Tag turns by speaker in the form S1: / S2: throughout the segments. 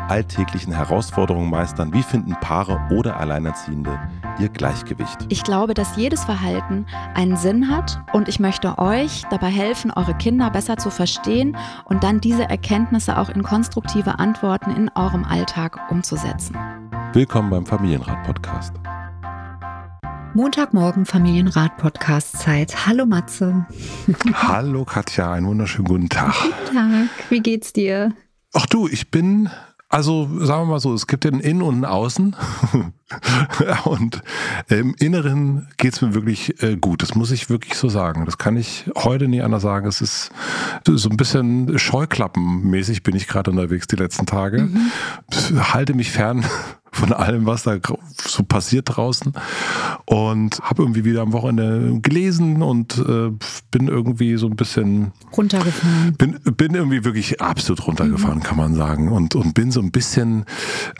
S1: alltäglichen Herausforderungen meistern? Wie finden Paare oder Alleinerziehende ihr Gleichgewicht?
S2: Ich glaube, dass jedes Verhalten einen Sinn hat und ich möchte euch dabei helfen, eure Kinder besser zu verstehen und dann diese Erkenntnisse auch in konstruktive Antworten in eurem Alltag umzusetzen.
S1: Willkommen beim Familienrat-Podcast.
S2: Montagmorgen Familienrat-Podcast-Zeit. Hallo Matze.
S1: Hallo Katja, einen wunderschönen guten Tag.
S2: Guten Tag, wie geht's dir?
S1: Ach du, ich bin also sagen wir mal so, es gibt den Innen und ein Außen. und im Inneren geht's mir wirklich äh, gut. Das muss ich wirklich so sagen. Das kann ich heute nie anders sagen. Es ist so ein bisschen scheuklappenmäßig bin ich gerade unterwegs die letzten Tage. Mhm. Halte mich fern von allem, was da so passiert draußen. Und habe irgendwie wieder am Wochenende gelesen und äh, bin irgendwie so ein bisschen
S2: runtergefahren.
S1: Bin, bin irgendwie wirklich absolut runtergefahren, mhm. kann man sagen. Und, und bin so ein bisschen,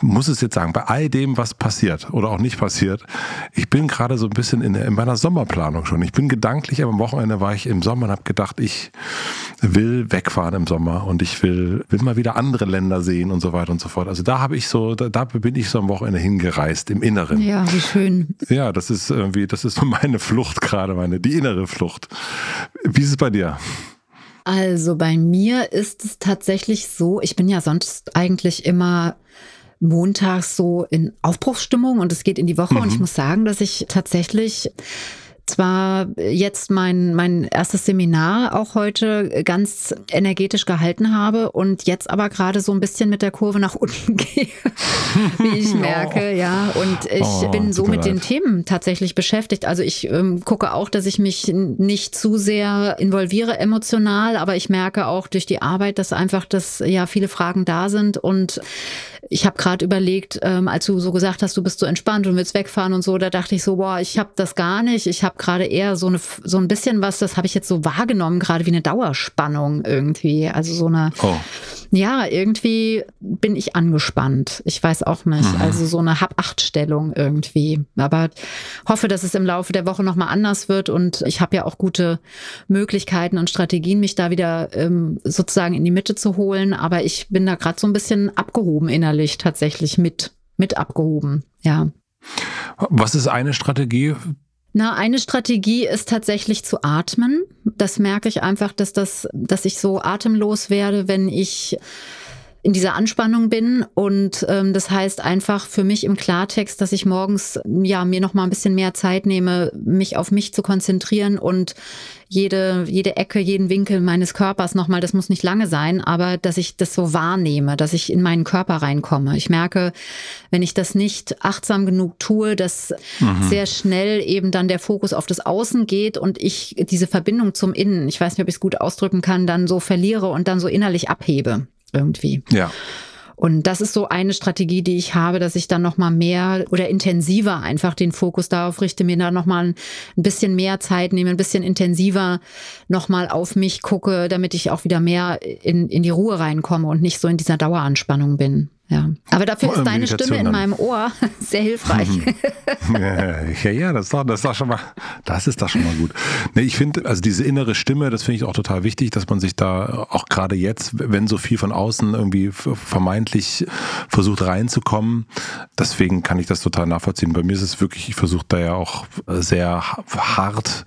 S1: muss es jetzt sagen, bei all dem, was passiert oder auch nicht passiert, ich bin gerade so ein bisschen in, in meiner Sommerplanung schon. Ich bin gedanklich, aber am Wochenende war ich im Sommer und habe gedacht, ich will wegfahren im Sommer und ich will, will mal wieder andere Länder sehen und so weiter und so fort. Also da habe ich so, da, da bin ich so am Wochenende hingereist, im Inneren.
S2: Ja, wie schön.
S1: Ja, das ist irgendwie, das ist so meine Flucht gerade, meine, die innere Flucht. Wie ist es bei dir?
S2: Also bei mir ist es tatsächlich so, ich bin ja sonst eigentlich immer montags so in Aufbruchsstimmung und es geht in die Woche mhm. und ich mhm. muss sagen, dass ich tatsächlich zwar jetzt mein, mein erstes Seminar auch heute ganz energetisch gehalten habe und jetzt aber gerade so ein bisschen mit der Kurve nach unten gehe, wie ich merke, oh. ja. Und ich oh, bin so mit leid. den Themen tatsächlich beschäftigt. Also ich ähm, gucke auch, dass ich mich nicht zu sehr involviere emotional, aber ich merke auch durch die Arbeit, dass einfach das ja viele Fragen da sind und ich habe gerade überlegt, ähm, als du so gesagt hast, du bist so entspannt und willst wegfahren und so, da dachte ich so, boah, ich habe das gar nicht. Ich habe gerade eher so eine so ein bisschen was, das habe ich jetzt so wahrgenommen, gerade wie eine Dauerspannung irgendwie. Also so eine oh. Ja, irgendwie bin ich angespannt. Ich weiß auch nicht. Mhm. Also so eine Hab-Acht-Stellung irgendwie. Aber hoffe, dass es im Laufe der Woche nochmal anders wird. Und ich habe ja auch gute Möglichkeiten und Strategien, mich da wieder ähm, sozusagen in die Mitte zu holen. Aber ich bin da gerade so ein bisschen abgehoben innerlich tatsächlich mit, mit abgehoben. Ja.
S1: Was ist eine Strategie,
S2: na, eine Strategie ist tatsächlich zu atmen. Das merke ich einfach, dass das, dass ich so atemlos werde, wenn ich in dieser Anspannung bin und ähm, das heißt einfach für mich im Klartext, dass ich morgens ja mir noch mal ein bisschen mehr Zeit nehme, mich auf mich zu konzentrieren und jede jede Ecke, jeden Winkel meines Körpers noch mal, das muss nicht lange sein, aber dass ich das so wahrnehme, dass ich in meinen Körper reinkomme. Ich merke, wenn ich das nicht achtsam genug tue, dass mhm. sehr schnell eben dann der Fokus auf das Außen geht und ich diese Verbindung zum Innen, ich weiß nicht, ob ich es gut ausdrücken kann, dann so verliere und dann so innerlich abhebe irgendwie.
S1: Ja.
S2: Und das ist so eine Strategie, die ich habe, dass ich dann noch mal mehr oder intensiver einfach den Fokus darauf richte, mir da noch mal ein bisschen mehr Zeit nehme, ein bisschen intensiver noch mal auf mich gucke, damit ich auch wieder mehr in, in die Ruhe reinkomme und nicht so in dieser Daueranspannung bin. Ja. Aber dafür ist deine Stimme in meinem Ohr sehr hilfreich.
S1: ja, ja, das ist doch, das ist doch schon mal, das ist doch schon mal gut. Nee, ich finde, also diese innere Stimme, das finde ich auch total wichtig, dass man sich da auch gerade jetzt, wenn so viel von außen irgendwie vermeintlich versucht reinzukommen, deswegen kann ich das total nachvollziehen. Bei mir ist es wirklich, ich versuche da ja auch sehr hart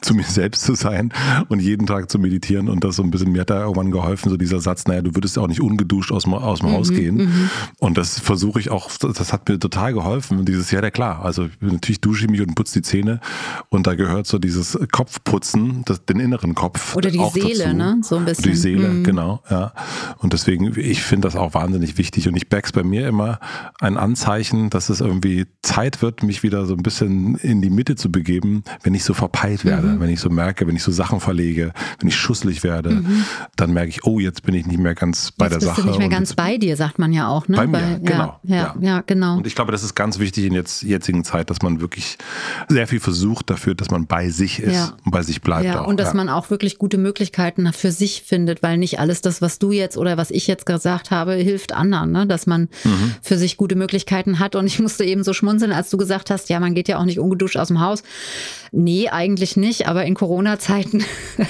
S1: zu mir selbst zu sein und jeden Tag zu meditieren und das so ein bisschen, mir hat da irgendwann geholfen, so dieser Satz, naja, du würdest auch nicht ungeduscht aus dem, aus dem mhm, Haus gehen. Mhm. Mhm. Und das versuche ich auch, das hat mir total geholfen. Dieses, ja, der klar. Also natürlich dusche ich mich und putze die Zähne. Und da gehört so dieses Kopfputzen, das, den inneren Kopf.
S2: Oder die Seele,
S1: dazu.
S2: ne? So ein bisschen.
S1: Oder die Seele, mhm. genau, ja. Und deswegen, ich finde das auch wahnsinnig wichtig. Und ich merke bei mir immer ein Anzeichen, dass es irgendwie Zeit wird, mich wieder so ein bisschen in die Mitte zu begeben, wenn ich so verpeilt werde, mhm. wenn ich so merke, wenn ich so Sachen verlege, wenn ich schusselig werde, mhm. dann merke ich, oh, jetzt bin ich nicht mehr ganz bei
S2: jetzt
S1: der
S2: bist
S1: Sache.
S2: Du nicht mehr ganz bei dir, sagt man ja auch, ne?
S1: Bei mir, bei, genau.
S2: Ja, ja, ja, genau.
S1: Und ich glaube, das ist ganz wichtig in jetzt jetzigen Zeit, dass man wirklich sehr viel versucht dafür, dass man bei sich ist ja. und bei sich bleibt.
S2: Ja,
S1: auch.
S2: und dass man auch wirklich gute Möglichkeiten für sich findet, weil nicht alles das, was du jetzt oder was ich jetzt gesagt habe, hilft anderen, ne? dass man mhm. für sich gute Möglichkeiten hat. Und ich musste eben so schmunzeln, als du gesagt hast, ja, man geht ja auch nicht ungeduscht aus dem Haus. Nee, eigentlich nicht, aber in Corona-Zeiten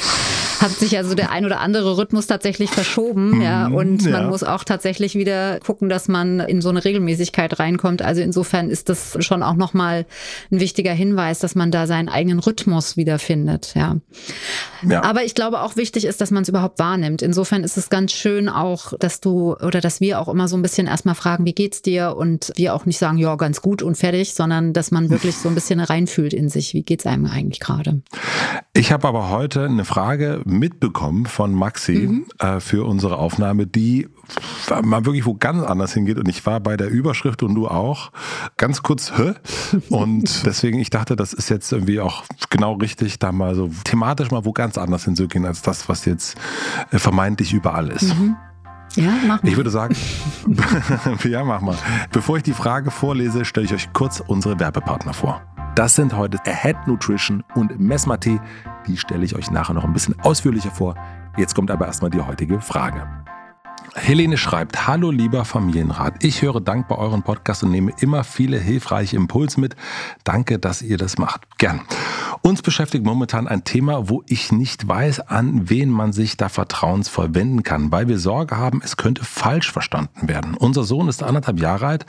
S2: hat sich also der ein oder andere Rhythmus tatsächlich verschoben, ja, mhm, und man muss auch tatsächlich wieder gucken, dass man in so eine Regelmäßigkeit reinkommt. Also insofern ist das schon auch nochmal ein wichtiger Hinweis, dass man da seinen eigenen Rhythmus wiederfindet, ja. ja. Aber ich glaube auch wichtig ist, dass man es überhaupt wahrnimmt. Insofern ist es ganz schön auch, dass du oder dass wir auch immer so ein bisschen erstmal fragen, wie geht's dir? Und wir auch nicht sagen, ja, ganz gut und fertig, sondern dass man wirklich so ein bisschen reinfühlt in sich. Wie geht's einem eigentlich gerade?
S1: Ich habe aber heute eine Frage mitbekommen von Maxi mhm. äh, für unsere Aufnahme, die mal wirklich wo ganz anders hingeht. Und ich war bei der Überschrift und du auch ganz kurz, hä? Und deswegen, ich dachte, das ist jetzt irgendwie auch genau richtig, da mal so thematisch mal wo ganz anders hinzugehen, als das, was jetzt äh, vermeintlich überall ist. Mhm.
S2: Ja, mach mal.
S1: Ich würde sagen, ja, mach mal. Bevor ich die Frage vorlese, stelle ich euch kurz unsere Werbepartner vor. Das sind heute Ahead Nutrition und Mesmate. Die stelle ich euch nachher noch ein bisschen ausführlicher vor. Jetzt kommt aber erstmal die heutige Frage. Helene schreibt, hallo lieber Familienrat, ich höre Dank bei euren Podcast und nehme immer viele hilfreiche Impulse mit. Danke, dass ihr das macht. Gern. Uns beschäftigt momentan ein Thema, wo ich nicht weiß, an wen man sich da vertrauensvoll wenden kann, weil wir Sorge haben, es könnte falsch verstanden werden. Unser Sohn ist anderthalb Jahre alt.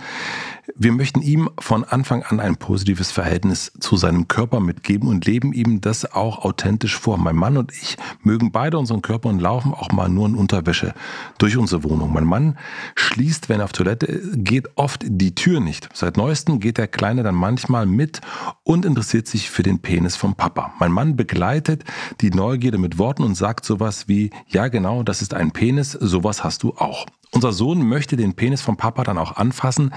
S1: Wir möchten ihm von Anfang an ein positives Verhältnis zu seinem Körper mitgeben und leben ihm das auch authentisch vor. Mein Mann und ich mögen beide unseren Körper und laufen auch mal nur in Unterwäsche durch unsere Wohnung. Mein Mann schließt, wenn er auf Toilette geht, oft die Tür nicht. Seit neuestem geht der Kleine dann manchmal mit und interessiert sich für den Penis vom Papa. Mein Mann begleitet die Neugierde mit Worten und sagt sowas wie, ja genau, das ist ein Penis, sowas hast du auch. Unser Sohn möchte den Penis vom Papa dann auch anfassen.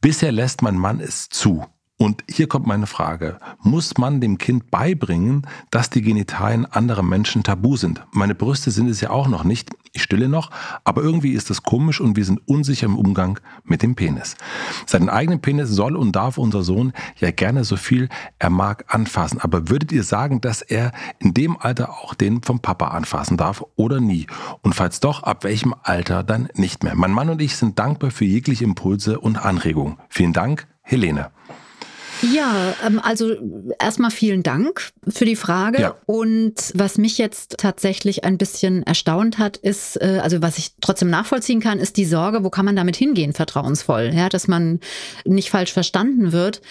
S1: Bisher lässt mein Mann es zu. Und hier kommt meine Frage. Muss man dem Kind beibringen, dass die Genitalien anderer Menschen tabu sind? Meine Brüste sind es ja auch noch nicht. Ich stille noch, aber irgendwie ist es komisch und wir sind unsicher im Umgang mit dem Penis. Seinen eigenen Penis soll und darf unser Sohn ja gerne so viel er mag anfassen. Aber würdet ihr sagen, dass er in dem Alter auch den vom Papa anfassen darf oder nie? Und falls doch, ab welchem Alter dann nicht mehr? Mein Mann und ich sind dankbar für jegliche Impulse und Anregungen. Vielen Dank, Helene.
S2: Ja, ähm, also erstmal vielen Dank für die Frage. Ja. Und was mich jetzt tatsächlich ein bisschen erstaunt hat, ist, äh, also was ich trotzdem nachvollziehen kann, ist die Sorge, wo kann man damit hingehen, vertrauensvoll, ja, dass man nicht falsch verstanden wird.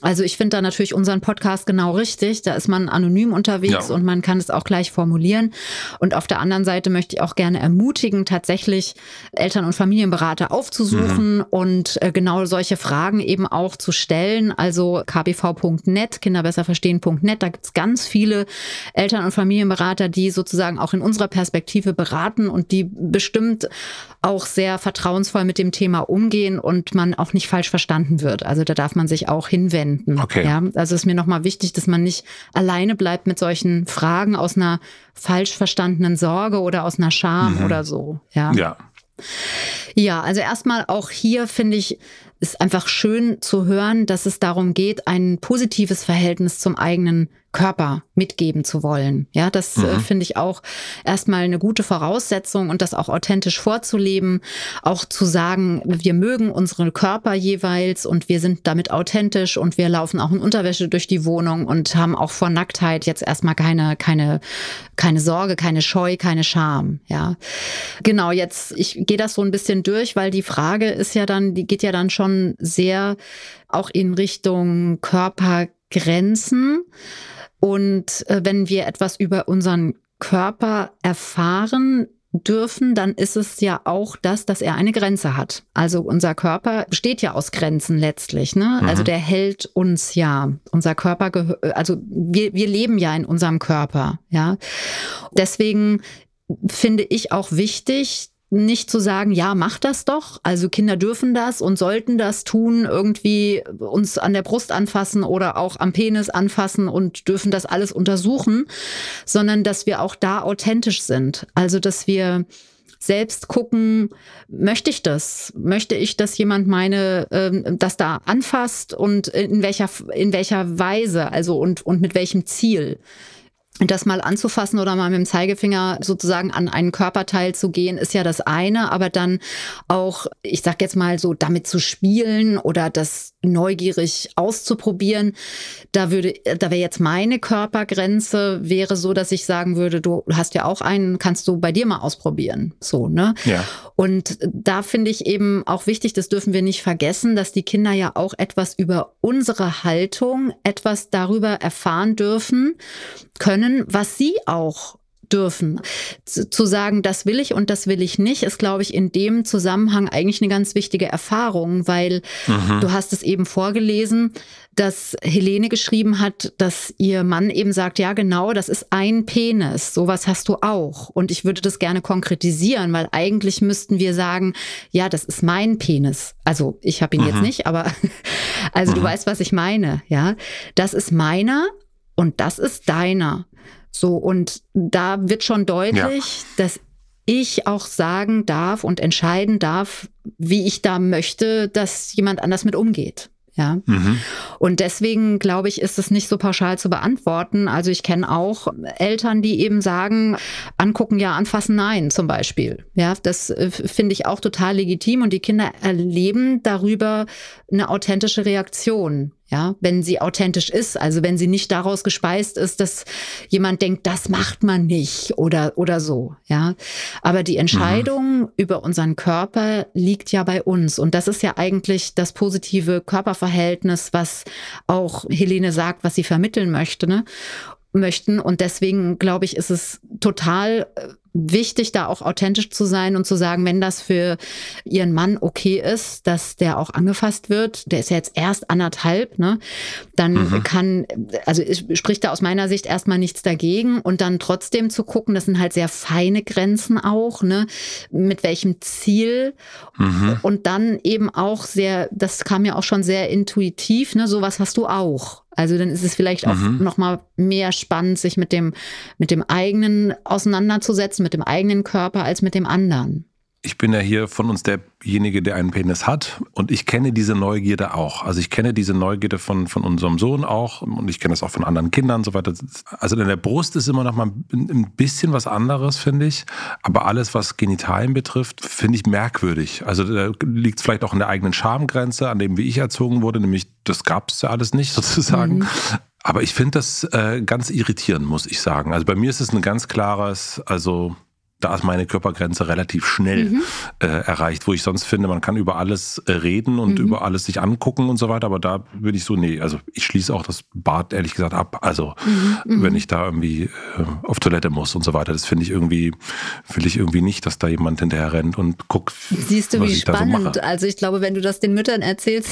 S2: Also ich finde da natürlich unseren Podcast genau richtig. Da ist man anonym unterwegs ja. und man kann es auch gleich formulieren. Und auf der anderen Seite möchte ich auch gerne ermutigen, tatsächlich Eltern- und Familienberater aufzusuchen mhm. und äh, genau solche Fragen eben auch zu stellen. Also kbv.net, kinderbesserverstehen.net. Da gibt es ganz viele Eltern- und Familienberater, die sozusagen auch in unserer Perspektive beraten und die bestimmt auch sehr vertrauensvoll mit dem Thema umgehen und man auch nicht falsch verstanden wird. Also da darf man sich auch hinwenden.
S1: Okay.
S2: Ja, also ist mir nochmal wichtig, dass man nicht alleine bleibt mit solchen Fragen aus einer falsch verstandenen Sorge oder aus einer Scham mhm. oder so. Ja.
S1: Ja.
S2: Ja, also erstmal auch hier finde ich, ist einfach schön zu hören, dass es darum geht, ein positives Verhältnis zum eigenen Körper mitgeben zu wollen. Ja, das äh, mhm. äh, finde ich auch erstmal eine gute Voraussetzung und das auch authentisch vorzuleben, auch zu sagen, wir mögen unsere Körper jeweils und wir sind damit authentisch und wir laufen auch in Unterwäsche durch die Wohnung und haben auch vor Nacktheit jetzt erstmal keine, keine, keine Sorge, keine Scheu, keine Scham. Ja, genau. Jetzt, ich gehe das so ein bisschen durch, weil die Frage ist ja dann, die geht ja dann schon sehr auch in Richtung Körpergrenzen. Und äh, wenn wir etwas über unseren Körper erfahren, dürfen, dann ist es ja auch das, dass er eine Grenze hat. Also unser Körper besteht ja aus Grenzen letztlich. Ne? Mhm. Also der hält uns ja. Unser Körper, also wir, wir leben ja in unserem Körper. Ja, deswegen finde ich auch wichtig, nicht zu sagen, ja, mach das doch. Also Kinder dürfen das und sollten das tun, irgendwie uns an der Brust anfassen oder auch am Penis anfassen und dürfen das alles untersuchen, sondern dass wir auch da authentisch sind. Also dass wir selbst gucken, möchte ich das? Möchte ich, dass jemand meine, äh, das da anfasst und in welcher, in welcher Weise, also und, und mit welchem Ziel? Das mal anzufassen oder mal mit dem Zeigefinger sozusagen an einen Körperteil zu gehen, ist ja das eine, aber dann auch, ich sag jetzt mal so, damit zu spielen oder das neugierig auszuprobieren, da würde, da wäre jetzt meine Körpergrenze, wäre so, dass ich sagen würde, du hast ja auch einen, kannst du bei dir mal ausprobieren. So, ne?
S1: Ja.
S2: Und da finde ich eben auch wichtig, das dürfen wir nicht vergessen, dass die Kinder ja auch etwas über unsere Haltung, etwas darüber erfahren dürfen, können, was sie auch dürfen. Zu sagen, das will ich und das will ich nicht, ist, glaube ich, in dem Zusammenhang eigentlich eine ganz wichtige Erfahrung, weil mhm. du hast es eben vorgelesen, dass Helene geschrieben hat, dass ihr Mann eben sagt, ja genau, das ist ein Penis, sowas hast du auch. Und ich würde das gerne konkretisieren, weil eigentlich müssten wir sagen, ja, das ist mein Penis. Also ich habe ihn mhm. jetzt nicht, aber also mhm. du weißt, was ich meine, ja. Das ist meiner und das ist deiner. So, und da wird schon deutlich, ja. dass ich auch sagen darf und entscheiden darf, wie ich da möchte, dass jemand anders mit umgeht. Ja. Mhm. Und deswegen glaube ich, ist es nicht so pauschal zu beantworten. Also ich kenne auch Eltern, die eben sagen, angucken ja, anfassen nein, zum Beispiel. Ja, das äh, finde ich auch total legitim und die Kinder erleben darüber eine authentische Reaktion. Ja, wenn sie authentisch ist, also wenn sie nicht daraus gespeist ist, dass jemand denkt, das macht man nicht oder, oder so. Ja, aber die Entscheidung mhm. über unseren Körper liegt ja bei uns. Und das ist ja eigentlich das positive Körperverhältnis, was auch Helene sagt, was sie vermitteln möchte. Ne? Möchten. Und deswegen glaube ich, ist es total äh, wichtig, da auch authentisch zu sein und zu sagen, wenn das für ihren Mann okay ist, dass der auch angefasst wird, der ist ja jetzt erst anderthalb, ne, dann mhm. kann, also spricht da aus meiner Sicht erstmal nichts dagegen und dann trotzdem zu gucken, das sind halt sehr feine Grenzen auch, ne, mit welchem Ziel mhm. und dann eben auch sehr, das kam ja auch schon sehr intuitiv, ne, sowas hast du auch. Also dann ist es vielleicht auch mhm. noch mal mehr spannend, sich mit dem, mit dem eigenen auseinanderzusetzen, mit dem eigenen Körper als mit dem anderen
S1: ich bin ja hier von uns derjenige, der einen Penis hat und ich kenne diese Neugierde auch. Also ich kenne diese Neugierde von, von unserem Sohn auch und ich kenne das auch von anderen Kindern und so weiter. Also in der Brust ist immer noch mal ein bisschen was anderes, finde ich. Aber alles, was Genitalien betrifft, finde ich merkwürdig. Also da liegt es vielleicht auch an der eigenen Schamgrenze, an dem, wie ich erzogen wurde, nämlich das gab es ja alles nicht sozusagen. Mhm. Aber ich finde das äh, ganz irritierend, muss ich sagen. Also bei mir ist es ein ganz klares, also da ist meine Körpergrenze relativ schnell mhm. äh, erreicht, wo ich sonst finde, man kann über alles äh, reden und mhm. über alles sich angucken und so weiter, aber da würde ich so, nee, also ich schließe auch das Bad ehrlich gesagt ab. Also mhm. mhm. wenn ich da irgendwie äh, auf Toilette muss und so weiter, das finde ich irgendwie, will ich irgendwie nicht, dass da jemand hinterher rennt und guckt.
S2: Siehst du, wie spannend. So also ich glaube, wenn du das den Müttern erzählst,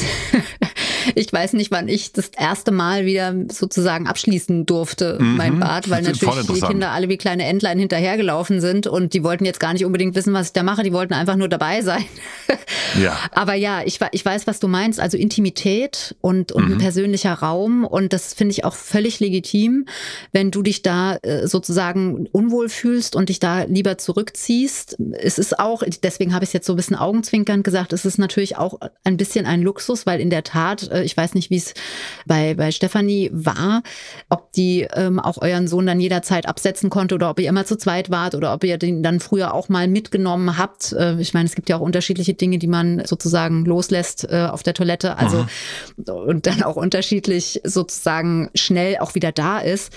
S2: ich weiß nicht, wann ich das erste Mal wieder sozusagen abschließen durfte, mhm. mein Bad, weil natürlich die Kinder alle wie kleine Entlein hinterhergelaufen sind und die wollten jetzt gar nicht unbedingt wissen, was ich da mache, die wollten einfach nur dabei sein. Ja. Aber ja, ich, ich weiß, was du meinst, also Intimität und, und mhm. ein persönlicher Raum und das finde ich auch völlig legitim, wenn du dich da äh, sozusagen unwohl fühlst und dich da lieber zurückziehst. Es ist auch, deswegen habe ich es jetzt so ein bisschen augenzwinkernd gesagt, es ist natürlich auch ein bisschen ein Luxus, weil in der Tat äh, ich weiß nicht, wie es bei, bei Stefanie war, ob die ähm, auch euren Sohn dann jederzeit absetzen konnte oder ob ihr immer zu zweit wart oder ob ihr den dann früher auch mal mitgenommen habt. Äh, ich meine, es gibt ja auch unterschiedliche Dinge, die man sozusagen loslässt äh, auf der Toilette. Also mhm. und dann auch unterschiedlich sozusagen schnell auch wieder da ist.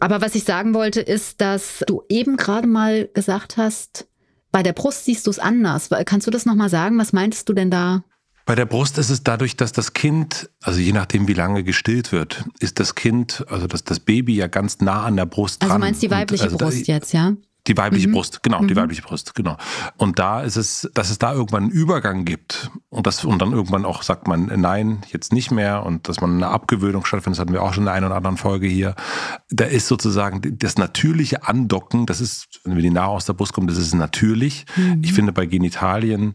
S2: Aber was ich sagen wollte, ist, dass du eben gerade mal gesagt hast, bei der Brust siehst du es anders. Kannst du das nochmal sagen? Was meintest du denn da?
S1: Bei der Brust ist es dadurch, dass das Kind, also je nachdem, wie lange gestillt wird, ist das Kind, also das, das Baby ja ganz nah an der Brust
S2: also
S1: dran.
S2: Also meinst die weibliche also Brust jetzt, ja?
S1: Die weibliche mhm. Brust, genau, mhm. die weibliche Brust, genau. Und da ist es, dass es da irgendwann einen Übergang gibt und das und dann irgendwann auch sagt man nein, jetzt nicht mehr und dass man eine Abgewöhnung stattfindet, das hatten wir auch schon in der einen oder anderen Folge hier. Da ist sozusagen das natürliche Andocken, das ist, wenn die Nahrung aus der Brust kommt, das ist natürlich. Mhm. Ich finde bei Genitalien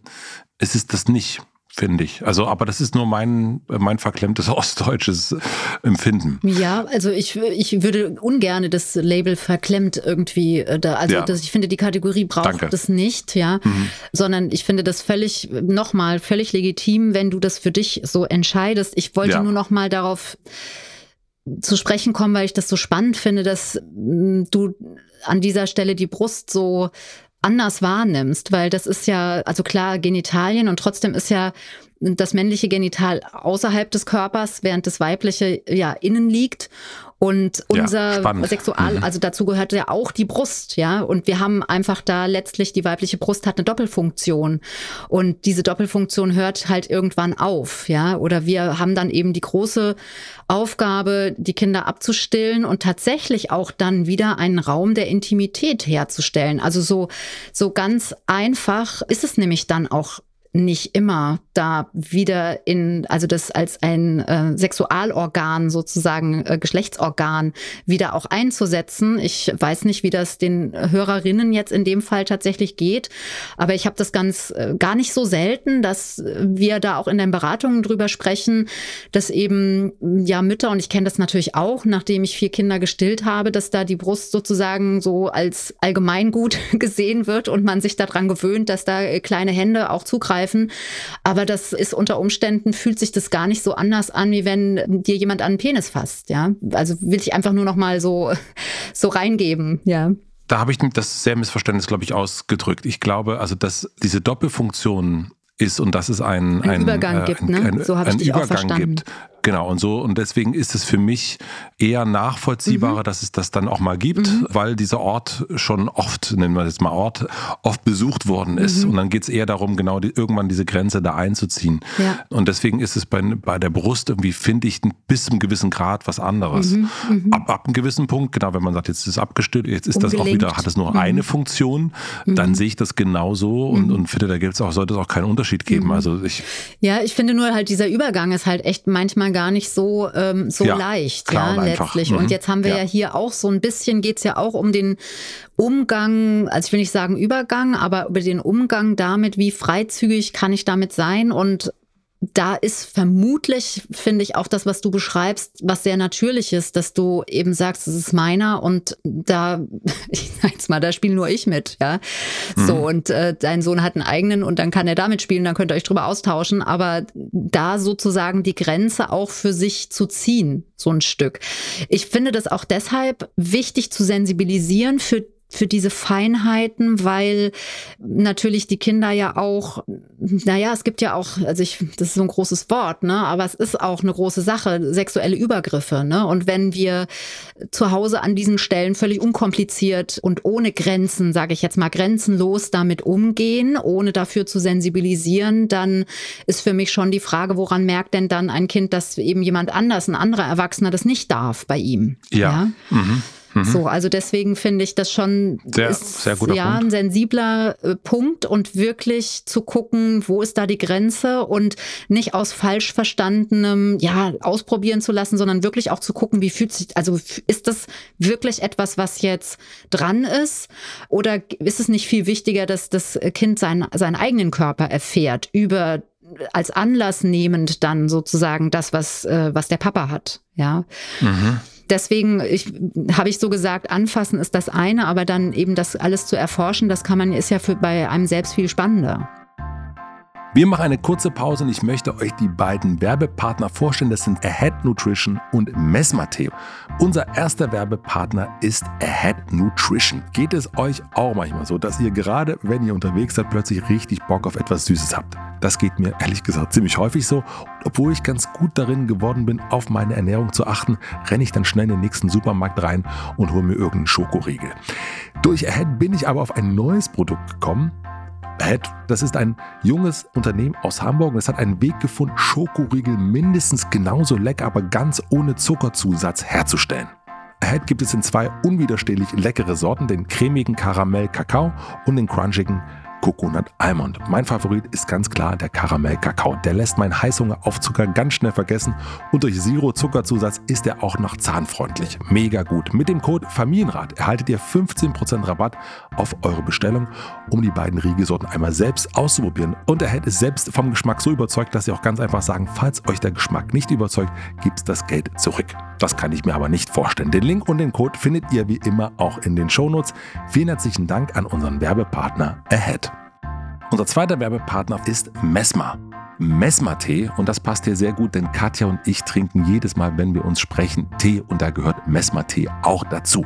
S1: ist es das nicht finde ich. Also, aber das ist nur mein, mein verklemmtes ostdeutsches Empfinden.
S2: Ja, also ich, ich würde ungern das Label verklemmt irgendwie äh, da. Also ja. das, ich finde, die Kategorie braucht Danke. das nicht, ja. Mhm. Sondern ich finde das völlig, nochmal, völlig legitim, wenn du das für dich so entscheidest. Ich wollte ja. nur nochmal darauf zu sprechen kommen, weil ich das so spannend finde, dass mm, du an dieser Stelle die Brust so anders wahrnimmst, weil das ist ja, also klar, Genitalien und trotzdem ist ja das männliche Genital außerhalb des Körpers, während das weibliche ja innen liegt. Und unser ja, Sexual, mhm. also dazu gehört ja auch die Brust, ja. Und wir haben einfach da letztlich, die weibliche Brust hat eine Doppelfunktion. Und diese Doppelfunktion hört halt irgendwann auf, ja. Oder wir haben dann eben die große Aufgabe, die Kinder abzustillen und tatsächlich auch dann wieder einen Raum der Intimität herzustellen. Also so, so ganz einfach ist es nämlich dann auch nicht immer da wieder in, also das als ein äh, Sexualorgan sozusagen, äh, Geschlechtsorgan wieder auch einzusetzen. Ich weiß nicht, wie das den Hörerinnen jetzt in dem Fall tatsächlich geht, aber ich habe das ganz äh, gar nicht so selten, dass wir da auch in den Beratungen drüber sprechen, dass eben ja Mütter, und ich kenne das natürlich auch, nachdem ich vier Kinder gestillt habe, dass da die Brust sozusagen so als Allgemeingut gesehen wird und man sich daran gewöhnt, dass da kleine Hände auch zugreifen greifen. Aber das ist unter Umständen, fühlt sich das gar nicht so anders an, wie wenn dir jemand an den Penis fasst. Ja, also will ich einfach nur noch mal so, so reingeben. Ja.
S1: Da habe ich das sehr Missverständnis, glaube ich, ausgedrückt. Ich glaube, also, dass diese Doppelfunktion ist und dass es ein,
S2: ein, ein Übergang äh, gibt, ne?
S1: Ein, so habe ich dich Übergang auch verstanden. gibt. Genau, und so, und deswegen ist es für mich eher nachvollziehbarer, mhm. dass es das dann auch mal gibt, mhm. weil dieser Ort schon oft, nennen wir es jetzt mal Ort, oft besucht worden ist. Mhm. Und dann geht es eher darum, genau die, irgendwann diese Grenze da einzuziehen. Ja. Und deswegen ist es bei, bei der Brust irgendwie, finde ich, bis zum gewissen Grad was anderes. Mhm. Mhm. Ab, ab einem gewissen Punkt, genau, wenn man sagt, jetzt ist es abgestimmt, jetzt ist Umgelenkt. das auch wieder, hat es nur mhm. eine Funktion, dann sehe ich das genauso und, und finde, da gibt es auch, sollte es auch keinen Unterschied geben. Also ich.
S2: Ja, ich finde nur halt, dieser Übergang ist halt echt manchmal gar nicht so, ähm, so ja, leicht, ja, letztlich. Mhm. Und jetzt haben wir ja. ja. hier auch so ein bisschen, geht's ja auch um den Umgang, also ich will nicht sagen Übergang, aber über den Umgang damit, wie freizügig kann ich damit sein und da ist vermutlich, finde ich, auch das, was du beschreibst, was sehr natürlich ist, dass du eben sagst, es ist meiner und da, ich sag jetzt mal, da spiele nur ich mit, ja. Mhm. So, und äh, dein Sohn hat einen eigenen und dann kann er damit spielen, dann könnt ihr euch drüber austauschen, aber da sozusagen die Grenze auch für sich zu ziehen, so ein Stück. Ich finde das auch deshalb wichtig zu sensibilisieren für für diese Feinheiten, weil natürlich die Kinder ja auch, naja, es gibt ja auch, also ich, das ist so ein großes Wort, ne, aber es ist auch eine große Sache, sexuelle Übergriffe, ne, und wenn wir zu Hause an diesen Stellen völlig unkompliziert und ohne Grenzen, sage ich jetzt mal, grenzenlos damit umgehen, ohne dafür zu sensibilisieren, dann ist für mich schon die Frage, woran merkt denn dann ein Kind, dass eben jemand anders, ein anderer Erwachsener das nicht darf bei ihm?
S1: Ja. ja? Mhm.
S2: Mhm. So, also deswegen finde ich das schon
S1: sehr, ist, sehr guter
S2: ja,
S1: Punkt.
S2: ein sensibler äh, Punkt und wirklich zu gucken, wo ist da die Grenze und nicht aus falsch verstandenem, ja, ausprobieren zu lassen, sondern wirklich auch zu gucken, wie fühlt sich, also ist das wirklich etwas, was jetzt dran ist oder ist es nicht viel wichtiger, dass das Kind seinen, seinen eigenen Körper erfährt über als Anlass nehmend dann sozusagen das, was, äh, was der Papa hat, ja. Mhm deswegen habe ich so gesagt, anfassen ist das eine, aber dann eben das alles zu erforschen, das kann man, ist ja für bei einem selbst viel spannender.
S1: Wir machen eine kurze Pause und ich möchte euch die beiden Werbepartner vorstellen. Das sind Ahead Nutrition und Mesmateo. Unser erster Werbepartner ist Ahead Nutrition. Geht es euch auch manchmal so, dass ihr gerade, wenn ihr unterwegs seid, plötzlich richtig Bock auf etwas Süßes habt? Das geht mir ehrlich gesagt ziemlich häufig so. obwohl ich ganz gut darin geworden bin, auf meine Ernährung zu achten, renne ich dann schnell in den nächsten Supermarkt rein und hole mir irgendeinen Schokoriegel. Durch Ahead bin ich aber auf ein neues Produkt gekommen, das ist ein junges Unternehmen aus Hamburg und es hat einen Weg gefunden, Schokoriegel mindestens genauso lecker, aber ganz ohne Zuckerzusatz herzustellen. Ahead gibt es in zwei unwiderstehlich leckere Sorten, den cremigen Karamell Kakao und den crunchigen Coconut Almond. Mein Favorit ist ganz klar der Karamell Kakao. Der lässt meinen Heißhunger auf Zucker ganz schnell vergessen und durch Zero Zuckerzusatz ist er auch noch zahnfreundlich. Mega gut. Mit dem Code Familienrat erhaltet ihr 15% Rabatt auf eure Bestellung, um die beiden Riegelsorten einmal selbst auszuprobieren. Und er hätte selbst vom Geschmack so überzeugt, dass sie auch ganz einfach sagen, falls euch der Geschmack nicht überzeugt, gibt es das Geld zurück. Das kann ich mir aber nicht vorstellen. Den Link und den Code findet ihr wie immer auch in den Shownotes. Vielen herzlichen Dank an unseren Werbepartner Ahead. Unser zweiter Werbepartner ist Mesma. Mesma-Tee und das passt hier sehr gut, denn Katja und ich trinken jedes Mal, wenn wir uns sprechen, Tee und da gehört Mesma-Tee auch dazu.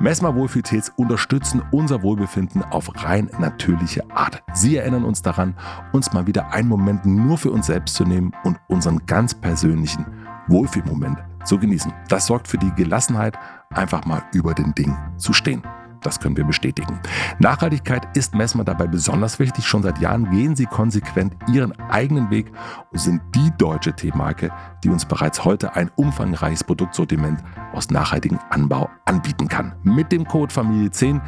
S1: Mesma Wohlfühltees unterstützen unser Wohlbefinden auf rein natürliche Art. Sie erinnern uns daran, uns mal wieder einen Moment nur für uns selbst zu nehmen und unseren ganz persönlichen Wohlfühlmoment zu genießen. Das sorgt für die Gelassenheit, einfach mal über den Ding zu stehen. Das können wir bestätigen. Nachhaltigkeit ist Messmer dabei besonders wichtig. Schon seit Jahren gehen sie konsequent ihren eigenen Weg und sind die deutsche Teemarke, die uns bereits heute ein umfangreiches Produktsortiment aus nachhaltigem Anbau anbieten kann. Mit dem Code Familie 10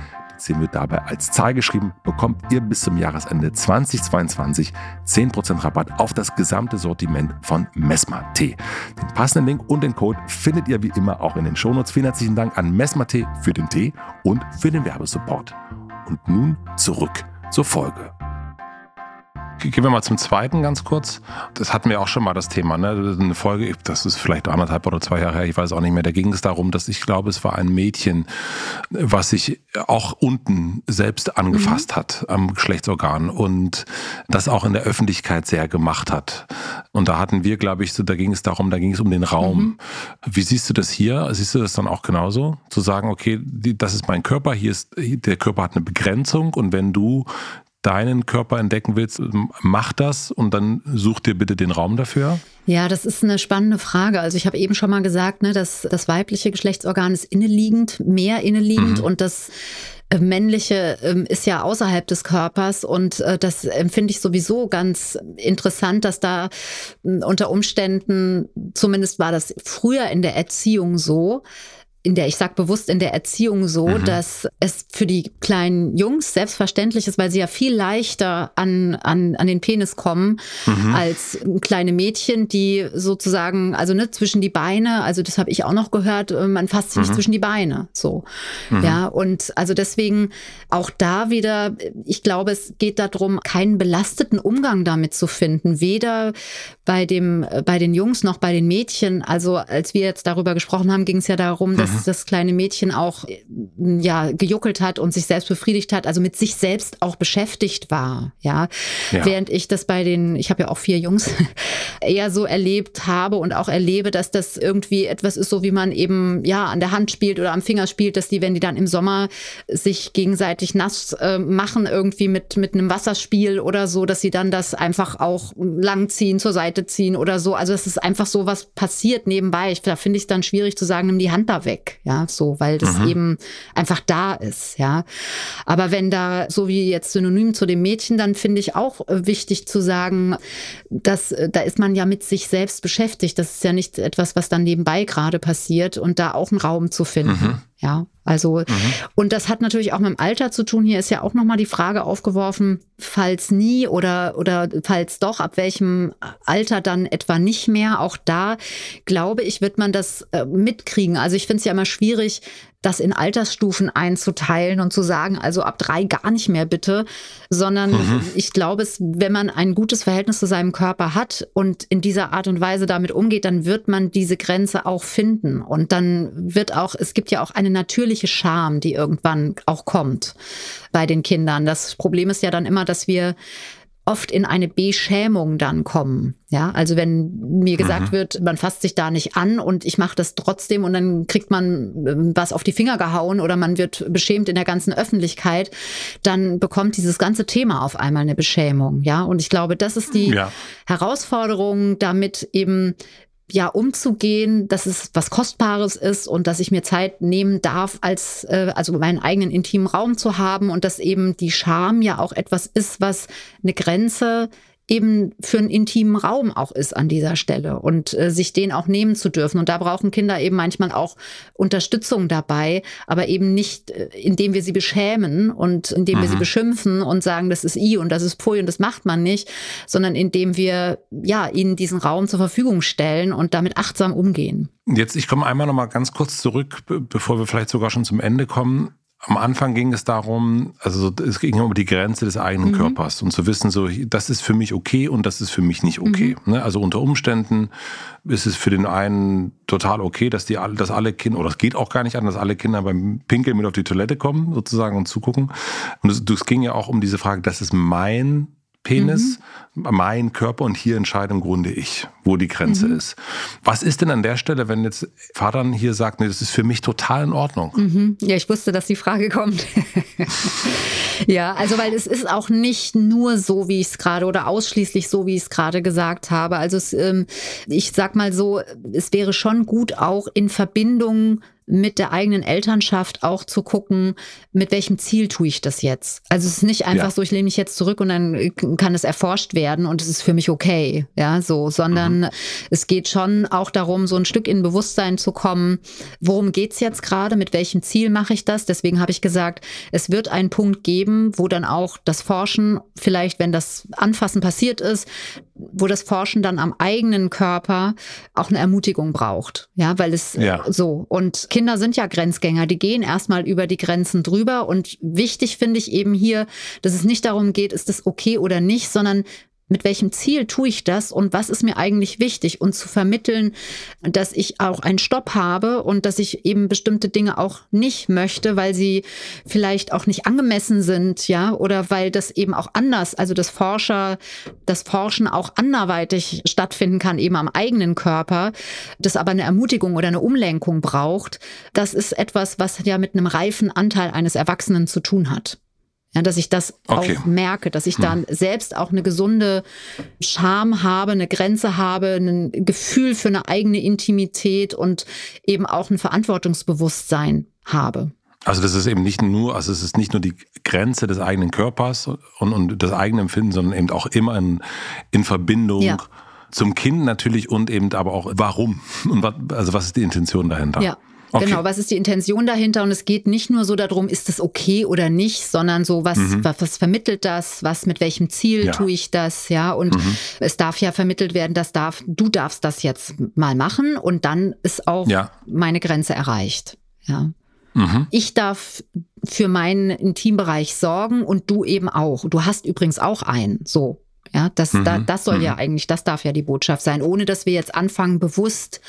S1: 10 wird dabei als Zahl geschrieben, bekommt ihr bis zum Jahresende 2022 10% Rabatt auf das gesamte Sortiment von Mesma Tee. Den passenden Link und den Code findet ihr wie immer auch in den Shownotes. Vielen herzlichen Dank an Mesma Tee für den Tee und für den Werbesupport. Und nun zurück zur Folge. Gehen wir mal zum zweiten ganz kurz. Das hatten wir auch schon mal das Thema, ne? Eine Folge, das ist vielleicht anderthalb oder zwei Jahre her, ich weiß auch nicht mehr. Da ging es darum, dass ich glaube, es war ein Mädchen, was sich auch unten selbst angefasst mhm. hat am Geschlechtsorgan und das auch in der Öffentlichkeit sehr gemacht hat. Und da hatten wir, glaube ich, so, da ging es darum, da ging es um den Raum. Mhm. Wie siehst du das hier? Siehst du das dann auch genauso? Zu sagen, okay, das ist mein Körper, hier ist, der Körper hat eine Begrenzung und wenn du deinen Körper entdecken willst, mach das und dann such dir bitte den Raum dafür?
S2: Ja, das ist eine spannende Frage. Also ich habe eben schon mal gesagt, ne, dass das weibliche Geschlechtsorgan ist inneliegend, mehr inneliegend mhm. und das äh, männliche ähm, ist ja außerhalb des Körpers und äh, das empfinde ich sowieso ganz interessant, dass da unter Umständen, zumindest war das früher in der Erziehung so, in der, ich sag bewusst in der Erziehung so, mhm. dass es für die kleinen Jungs selbstverständlich ist, weil sie ja viel leichter an, an, an den Penis kommen mhm. als kleine Mädchen, die sozusagen, also ne, zwischen die Beine, also das habe ich auch noch gehört, äh, man fasst sich mhm. nicht zwischen die Beine. So. Mhm. Ja, und also deswegen auch da wieder, ich glaube, es geht darum, keinen belasteten Umgang damit zu finden, weder bei dem, bei den Jungs noch bei den Mädchen. Also als wir jetzt darüber gesprochen haben, ging es ja darum, dass dass das kleine Mädchen auch ja gejuckelt hat und sich selbst befriedigt hat, also mit sich selbst auch beschäftigt war, ja. ja. Während ich das bei den, ich habe ja auch vier Jungs, eher so erlebt habe und auch erlebe, dass das irgendwie etwas ist, so wie man eben ja an der Hand spielt oder am Finger spielt, dass die, wenn die dann im Sommer sich gegenseitig nass äh, machen, irgendwie mit, mit einem Wasserspiel oder so, dass sie dann das einfach auch langziehen, zur Seite ziehen oder so. Also es ist einfach so, was passiert nebenbei. Ich, da finde ich es dann schwierig zu sagen, nimm die Hand da weg weg, ja, so, weil das mhm. eben einfach da ist, ja. Aber wenn da, so wie jetzt synonym zu dem Mädchen, dann finde ich auch äh, wichtig zu sagen, dass äh, da ist man ja mit sich selbst beschäftigt. Das ist ja nicht etwas, was dann nebenbei gerade passiert und da auch einen Raum zu finden. Mhm. Ja, also, mhm. und das hat natürlich auch mit dem Alter zu tun. Hier ist ja auch nochmal die Frage aufgeworfen, falls nie oder, oder falls doch, ab welchem Alter dann etwa nicht mehr. Auch da, glaube ich, wird man das äh, mitkriegen. Also ich finde es ja immer schwierig, das in Altersstufen einzuteilen und zu sagen, also ab drei gar nicht mehr bitte, sondern mhm. ich glaube, es, wenn man ein gutes Verhältnis zu seinem Körper hat und in dieser Art und Weise damit umgeht, dann wird man diese Grenze auch finden. Und dann wird auch, es gibt ja auch eine natürliche Scham, die irgendwann auch kommt bei den Kindern. Das Problem ist ja dann immer, dass wir oft in eine Beschämung dann kommen. Ja, also wenn mir gesagt mhm. wird, man fasst sich da nicht an und ich mache das trotzdem und dann kriegt man ähm, was auf die Finger gehauen oder man wird beschämt in der ganzen Öffentlichkeit, dann bekommt dieses ganze Thema auf einmal eine Beschämung. Ja, und ich glaube, das ist die ja. Herausforderung, damit eben ja umzugehen, dass es was Kostbares ist und dass ich mir Zeit nehmen darf, als äh, also meinen eigenen intimen Raum zu haben und dass eben die Scham ja auch etwas ist, was eine Grenze eben für einen intimen Raum auch ist an dieser Stelle und äh, sich den auch nehmen zu dürfen. Und da brauchen Kinder eben manchmal auch Unterstützung dabei, aber eben nicht, äh, indem wir sie beschämen und indem mhm. wir sie mhm. beschimpfen und sagen, das ist I und das ist Pui und das macht man nicht, sondern indem wir ja ihnen diesen Raum zur Verfügung stellen und damit achtsam umgehen.
S1: Jetzt, ich komme einmal noch mal ganz kurz zurück, bevor wir vielleicht sogar schon zum Ende kommen am Anfang ging es darum, also es ging um die Grenze des eigenen mhm. Körpers und zu wissen, so, das ist für mich okay und das ist für mich nicht okay. Mhm. Ne? Also unter Umständen ist es für den einen total okay, dass die dass alle Kinder, oder es geht auch gar nicht an, dass alle Kinder beim Pinkeln mit auf die Toilette kommen, sozusagen, und zugucken. Und es, es ging ja auch um diese Frage, das ist mein Penis, mhm. mein Körper und hier entscheide im Grunde ich, wo die Grenze mhm. ist. Was ist denn an der Stelle, wenn jetzt Vater hier sagt, nee, das ist für mich total in Ordnung?
S2: Mhm. Ja, ich wusste, dass die Frage kommt. ja, also weil es ist auch nicht nur so, wie ich es gerade oder ausschließlich so, wie ich es gerade gesagt habe. Also es, ähm, ich sag mal so, es wäre schon gut auch in Verbindung mit der eigenen Elternschaft auch zu gucken, mit welchem Ziel tue ich das jetzt. Also es ist nicht einfach ja. so, ich lehne mich jetzt zurück und dann kann es erforscht werden und es ist für mich okay, ja, so, sondern mhm. es geht schon auch darum, so ein Stück in Bewusstsein zu kommen, worum geht's jetzt gerade, mit welchem Ziel mache ich das? Deswegen habe ich gesagt, es wird einen Punkt geben, wo dann auch das Forschen, vielleicht wenn das Anfassen passiert ist, wo das Forschen dann am eigenen Körper auch eine Ermutigung braucht, ja, weil es ja. so und Kinder sind ja Grenzgänger, die gehen erstmal über die Grenzen drüber. Und wichtig finde ich eben hier, dass es nicht darum geht, ist es okay oder nicht, sondern mit welchem Ziel tue ich das und was ist mir eigentlich wichtig und zu vermitteln, dass ich auch einen Stopp habe und dass ich eben bestimmte Dinge auch nicht möchte, weil sie vielleicht auch nicht angemessen sind, ja, oder weil das eben auch anders, also das Forscher, das Forschen auch anderweitig stattfinden kann, eben am eigenen Körper, das aber eine Ermutigung oder eine Umlenkung braucht. Das ist etwas, was ja mit einem reifen Anteil eines Erwachsenen zu tun hat. Ja, dass ich das okay. auch merke, dass ich dann hm. selbst auch eine gesunde Scham habe, eine Grenze habe, ein Gefühl für eine eigene Intimität und eben auch ein Verantwortungsbewusstsein habe.
S1: Also das ist eben nicht nur, also es ist nicht nur die Grenze des eigenen Körpers und, und das eigene Empfinden, sondern eben auch immer in, in Verbindung ja. zum Kind natürlich und eben aber auch warum und was, also was ist die Intention dahinter?
S2: Ja. Okay. Genau, was ist die Intention dahinter? Und es geht nicht nur so darum, ist es okay oder nicht, sondern so, was, mhm. was, was, vermittelt das? Was, mit welchem Ziel ja. tue ich das? Ja, und mhm. es darf ja vermittelt werden, das darf, du darfst das jetzt mal machen und dann ist auch ja. meine Grenze erreicht. Ja. Mhm. Ich darf für meinen Intimbereich sorgen und du eben auch. Du hast übrigens auch einen. So. Ja, das, mhm. da, das soll ja mhm. eigentlich, das darf ja die Botschaft sein, ohne dass wir jetzt anfangen, bewusst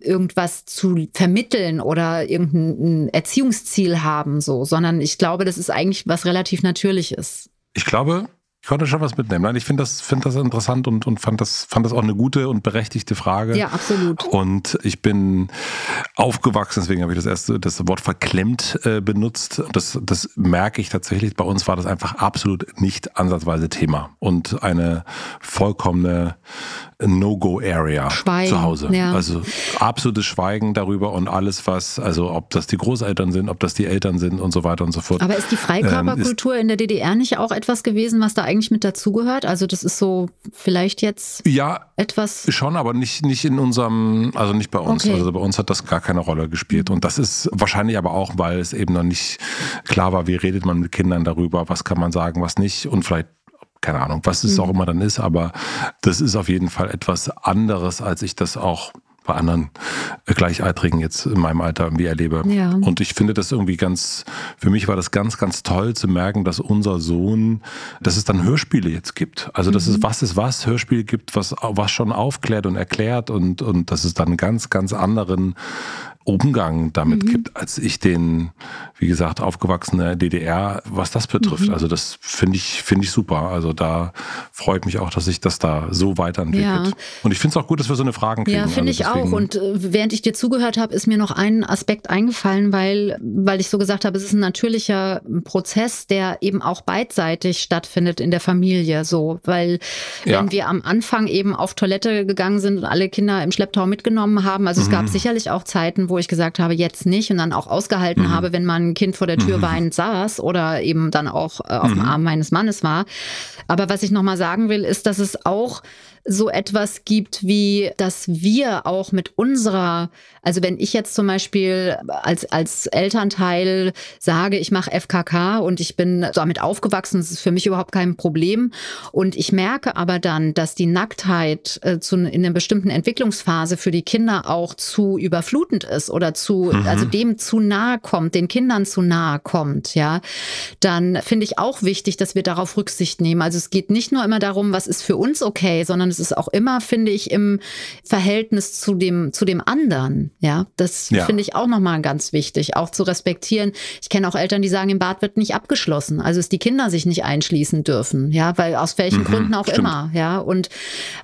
S2: irgendwas zu vermitteln oder irgendein Erziehungsziel haben, so, sondern ich glaube, das ist eigentlich was relativ Natürliches.
S1: Ich glaube, konnte schon was mitnehmen. Nein, ich finde das, find das interessant und, und fand, das, fand das auch eine gute und berechtigte Frage.
S2: Ja, absolut.
S1: Und ich bin aufgewachsen, deswegen habe ich das erste, das Wort verklemmt äh, benutzt. Das, das merke ich tatsächlich. Bei uns war das einfach absolut nicht ansatzweise Thema und eine vollkommene No-Go-Area zu Hause. Ja. Also absolutes Schweigen darüber und alles, was, also ob das die Großeltern sind, ob das die Eltern sind und so weiter und so fort.
S2: Aber ist die Freikörperkultur ähm, in der DDR nicht auch etwas gewesen, was da eigentlich mit dazugehört? Also das ist so vielleicht jetzt
S1: ja, etwas. Schon, aber nicht, nicht in unserem, also nicht bei uns. Okay. Also bei uns hat das gar keine Rolle gespielt. Und das ist wahrscheinlich aber auch, weil es eben noch nicht klar war, wie redet man mit Kindern darüber, was kann man sagen, was nicht. Und vielleicht keine Ahnung, was es mhm. auch immer dann ist, aber das ist auf jeden Fall etwas anderes, als ich das auch bei anderen Gleichaltrigen jetzt in meinem Alter irgendwie erlebe. Ja. Und ich finde das irgendwie ganz, für mich war das ganz, ganz toll zu merken, dass unser Sohn, dass es dann Hörspiele jetzt gibt. Also, dass mhm. es was ist was, Hörspiele gibt, was, was schon aufklärt und erklärt und, und dass es dann einen ganz, ganz anderen Umgang damit mhm. gibt, als ich den, wie gesagt, aufgewachsene DDR, was das betrifft. Mhm. Also das finde ich, finde ich super. Also da freut mich auch, dass sich das da so weiterentwickelt. Ja. Und ich finde es auch gut, dass wir so eine Fragen kriegen.
S2: Ja, finde also ich auch. Und äh, während ich dir zugehört habe, ist mir noch ein Aspekt eingefallen, weil, weil ich so gesagt habe, es ist ein natürlicher Prozess, der eben auch beidseitig stattfindet in der Familie. So, weil ja. wenn wir am Anfang eben auf Toilette gegangen sind und alle Kinder im Schlepptau mitgenommen haben, also mhm. es gab mhm. sicherlich auch Zeiten, wo wo ich gesagt habe, jetzt nicht und dann auch ausgehalten mhm. habe, wenn mein Kind vor der Tür mhm. weinend saß oder eben dann auch äh, auf dem mhm. Arm meines Mannes war. Aber was ich nochmal sagen will, ist, dass es auch so etwas gibt, wie dass wir auch mit unserer, also wenn ich jetzt zum Beispiel als, als Elternteil sage, ich mache FKK und ich bin damit aufgewachsen, das ist für mich überhaupt kein Problem. Und ich merke aber dann, dass die Nacktheit äh, zu, in einer bestimmten Entwicklungsphase für die Kinder auch zu überflutend ist oder zu, mhm. also dem zu nahe kommt, den Kindern zu nahe kommt, ja, dann finde ich auch wichtig, dass wir darauf Rücksicht nehmen. Also es geht nicht nur immer darum, was ist für uns okay, sondern es ist auch immer, finde ich, im Verhältnis zu dem, zu dem anderen. Ja, das ja. finde ich auch nochmal ganz wichtig, auch zu respektieren. Ich kenne auch Eltern, die sagen, im Bad wird nicht abgeschlossen. Also, dass die Kinder sich nicht einschließen dürfen. Ja, weil aus welchen mhm, Gründen auch stimmt. immer. Ja, und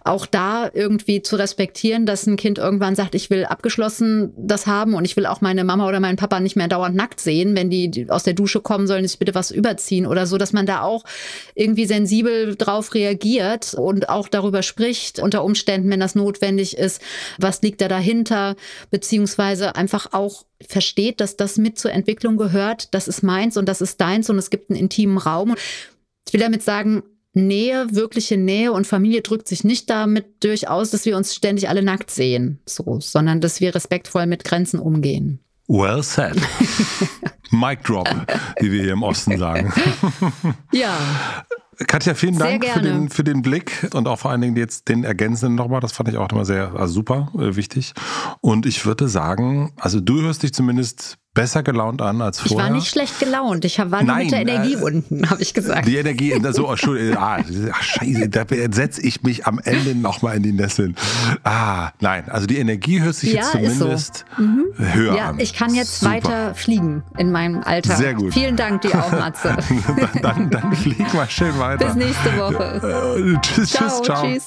S2: auch da irgendwie zu respektieren, dass ein Kind irgendwann sagt, ich will abgeschlossen das haben und ich will auch meine Mama oder meinen Papa nicht mehr dauernd nackt sehen. Wenn die aus der Dusche kommen, sollen sich bitte was überziehen oder so, dass man da auch irgendwie sensibel drauf reagiert und auch darüber spricht spricht, unter Umständen, wenn das notwendig ist, was liegt da dahinter, beziehungsweise einfach auch versteht, dass das mit zur Entwicklung gehört, das ist meins und das ist deins und es gibt einen intimen Raum. Ich will damit sagen, Nähe, wirkliche Nähe und Familie drückt sich nicht damit durchaus, dass wir uns ständig alle nackt sehen, so, sondern dass wir respektvoll mit Grenzen umgehen.
S1: Well said. Mic drop, wie wir hier im Osten sagen.
S2: ja.
S1: Katja, vielen Dank für den, für den Blick und auch vor allen Dingen jetzt den ergänzenden nochmal. Das fand ich auch immer sehr also super äh, wichtig. Und ich würde sagen, also du hörst dich zumindest besser gelaunt an als vorher.
S2: Ich war nicht schlecht gelaunt. Ich war nur mit der Energie äh, unten, habe ich gesagt.
S1: Die Energie, so, oh, ah, ach, scheiße, da setze ich mich am Ende nochmal in die Nesseln. Ah, nein, also die Energie hört sich ja, jetzt zumindest so. mhm. höher ja, an.
S2: Ich kann jetzt Super. weiter fliegen in meinem Alter.
S1: Sehr gut.
S2: Vielen Dank dir auch, Matze.
S1: dann, dann, dann flieg mal schön weiter.
S2: Bis nächste Woche.
S1: Äh, tschüss, ciao, tschüss, ciao. Tschüss.